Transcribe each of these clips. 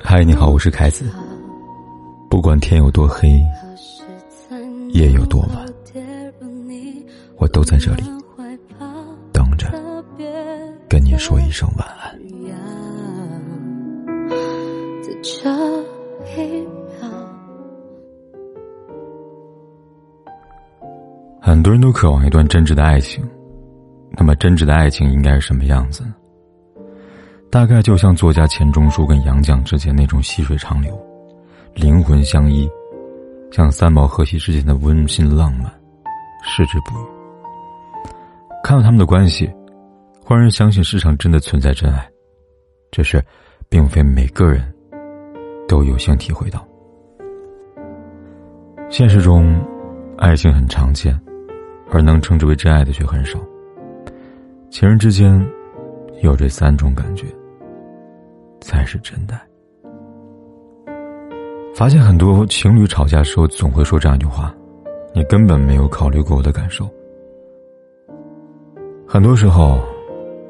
嗨，你好，我是凯子。不管天有多黑，夜有多晚，我都在这里等着跟你说一声晚安。很多人都渴望一段真挚的爱情，那么真挚的爱情应该是什么样子？大概就像作家钱钟书跟杨绛之间那种细水长流，灵魂相依，像三毛荷西之间的温馨浪漫，矢志不渝。看到他们的关系，忽然相信世上真的存在真爱，只是，并非每个人都有幸体会到。现实中，爱情很常见，而能称之为真爱的却很少。情人之间，有这三种感觉。才是真的。发现很多情侣吵架时候总会说这样一句话：“你根本没有考虑过我的感受。”很多时候，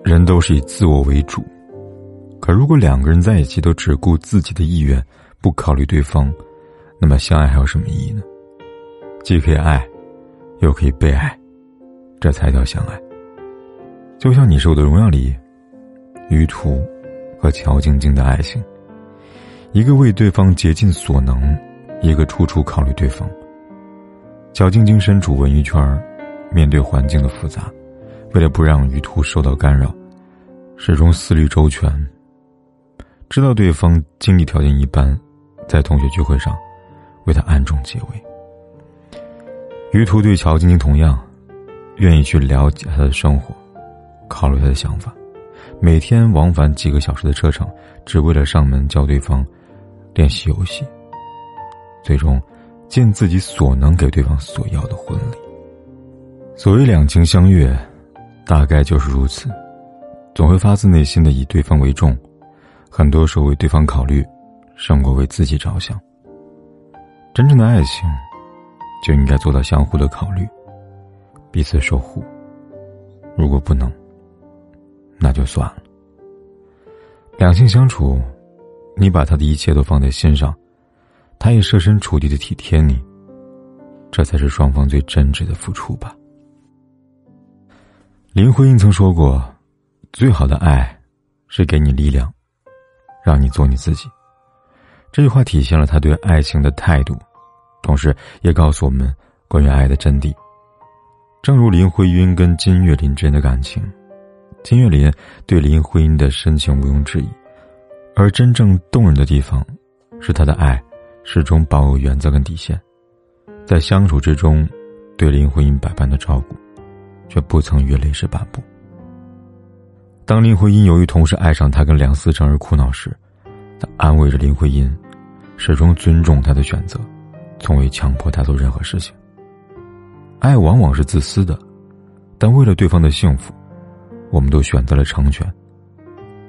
人都是以自我为主，可如果两个人在一起都只顾自己的意愿，不考虑对方，那么相爱还有什么意义呢？既可以爱，又可以被爱，这才叫相爱。就像你是我的荣耀里，于途。和乔晶晶的爱情，一个为对方竭尽所能，一个处处考虑对方。乔晶晶身处文娱圈面对环境的复杂，为了不让于途受到干扰，始终思虑周全。知道对方经济条件一般，在同学聚会上，为他暗中解围。于途对乔晶晶同样，愿意去了解他的生活，考虑他的想法。每天往返几个小时的车程，只为了上门教对方练习游戏。最终，尽自己所能给对方所要的婚礼。所谓两情相悦，大概就是如此，总会发自内心的以对方为重，很多时候为对方考虑，胜过为自己着想。真正的爱情，就应该做到相互的考虑，彼此守护。如果不能，那就算了。两性相处，你把他的一切都放在心上，他也设身处地的体贴你，这才是双方最真挚的付出吧。林徽因曾说过：“最好的爱，是给你力量，让你做你自己。”这句话体现了他对爱情的态度，同时也告诉我们关于爱的真谛。正如林徽因跟金岳霖之间的感情。金岳霖对林徽因的深情毋庸置疑，而真正动人的地方，是他的爱始终保有原则跟底线，在相处之中，对林徽因百般的照顾，却不曾越雷池半步。当林徽因由于同时爱上他跟梁思成而苦恼时，他安慰着林徽因，始终尊重他的选择，从未强迫他做任何事情。爱往往是自私的，但为了对方的幸福。我们都选择了成全，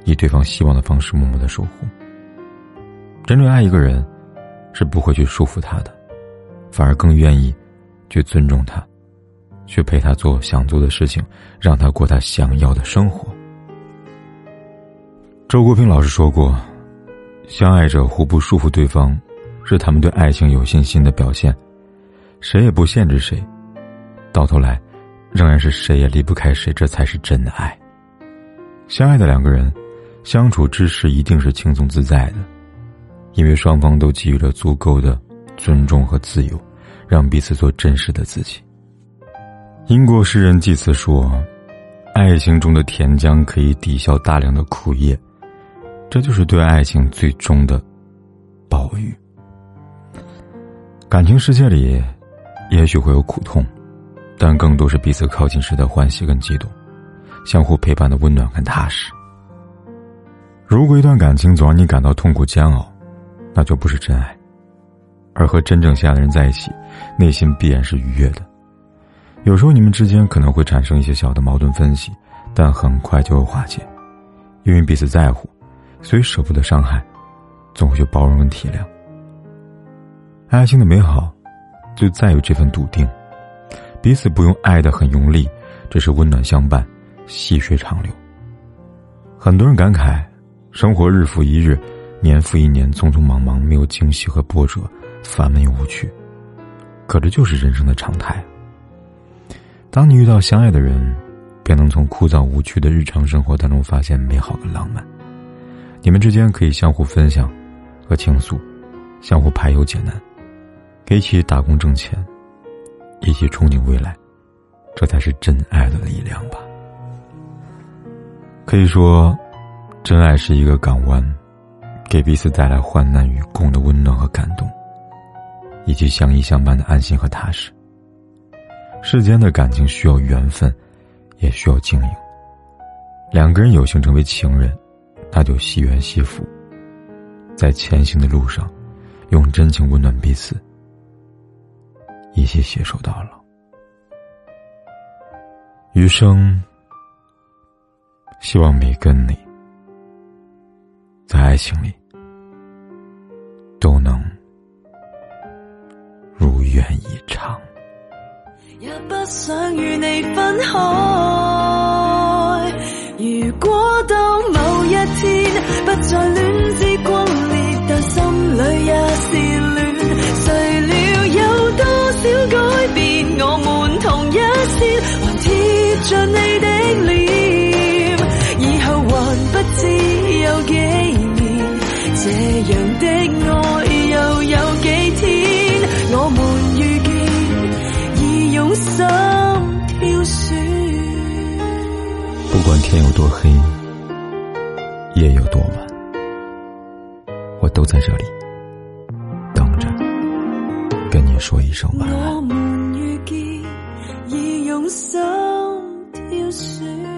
以对方希望的方式默默的守护。真正爱一个人，是不会去束缚他的，反而更愿意去尊重他，去陪他做想做的事情，让他过他想要的生活。周国平老师说过：“相爱者互不束缚对方，是他们对爱情有信心的表现。谁也不限制谁，到头来。”仍然是谁也离不开谁，这才是真爱。相爱的两个人，相处之时一定是轻松自在的，因为双方都给予了足够的尊重和自由，让彼此做真实的自己。英国诗人济慈说：“爱情中的甜浆可以抵消大量的苦叶，这就是对爱情最终的暴雨。”感情世界里，也许会有苦痛。但更多是彼此靠近时的欢喜跟激动，相互陪伴的温暖跟踏实。如果一段感情总让你感到痛苦煎熬，那就不是真爱。而和真正相爱的人在一起，内心必然是愉悦的。有时候你们之间可能会产生一些小的矛盾分歧，但很快就会化解，因为彼此在乎，所以舍不得伤害，总会去包容跟体谅。爱情的美好，就在于这份笃定。彼此不用爱的很用力，只是温暖相伴，细水长流。很多人感慨，生活日复一日，年复一年，匆匆忙忙，没有惊喜和波折，烦闷又无趣。可这就是人生的常态。当你遇到相爱的人，便能从枯燥无趣的日常生活当中发现美好的浪漫。你们之间可以相互分享和倾诉，相互排忧解难，一起打工挣钱，一起憧憬未来，这才是真爱的力量吧。可以说，真爱是一个港湾，给彼此带来患难与共的温暖和感动，以及相依相伴的安心和踏实。世间的感情需要缘分，也需要经营。两个人有幸成为情人，那就惜缘惜福，在前行的路上，用真情温暖彼此，一起携手到老。余生。希望每个你，在爱情里都能如愿以偿。也不想与你分开。如果到着你的脸。知有几年，这样的爱又有几天？我们遇见，已用心挑选。不管天有多黑，夜有多晚，我都在这里等着，跟你说一声晚安。是。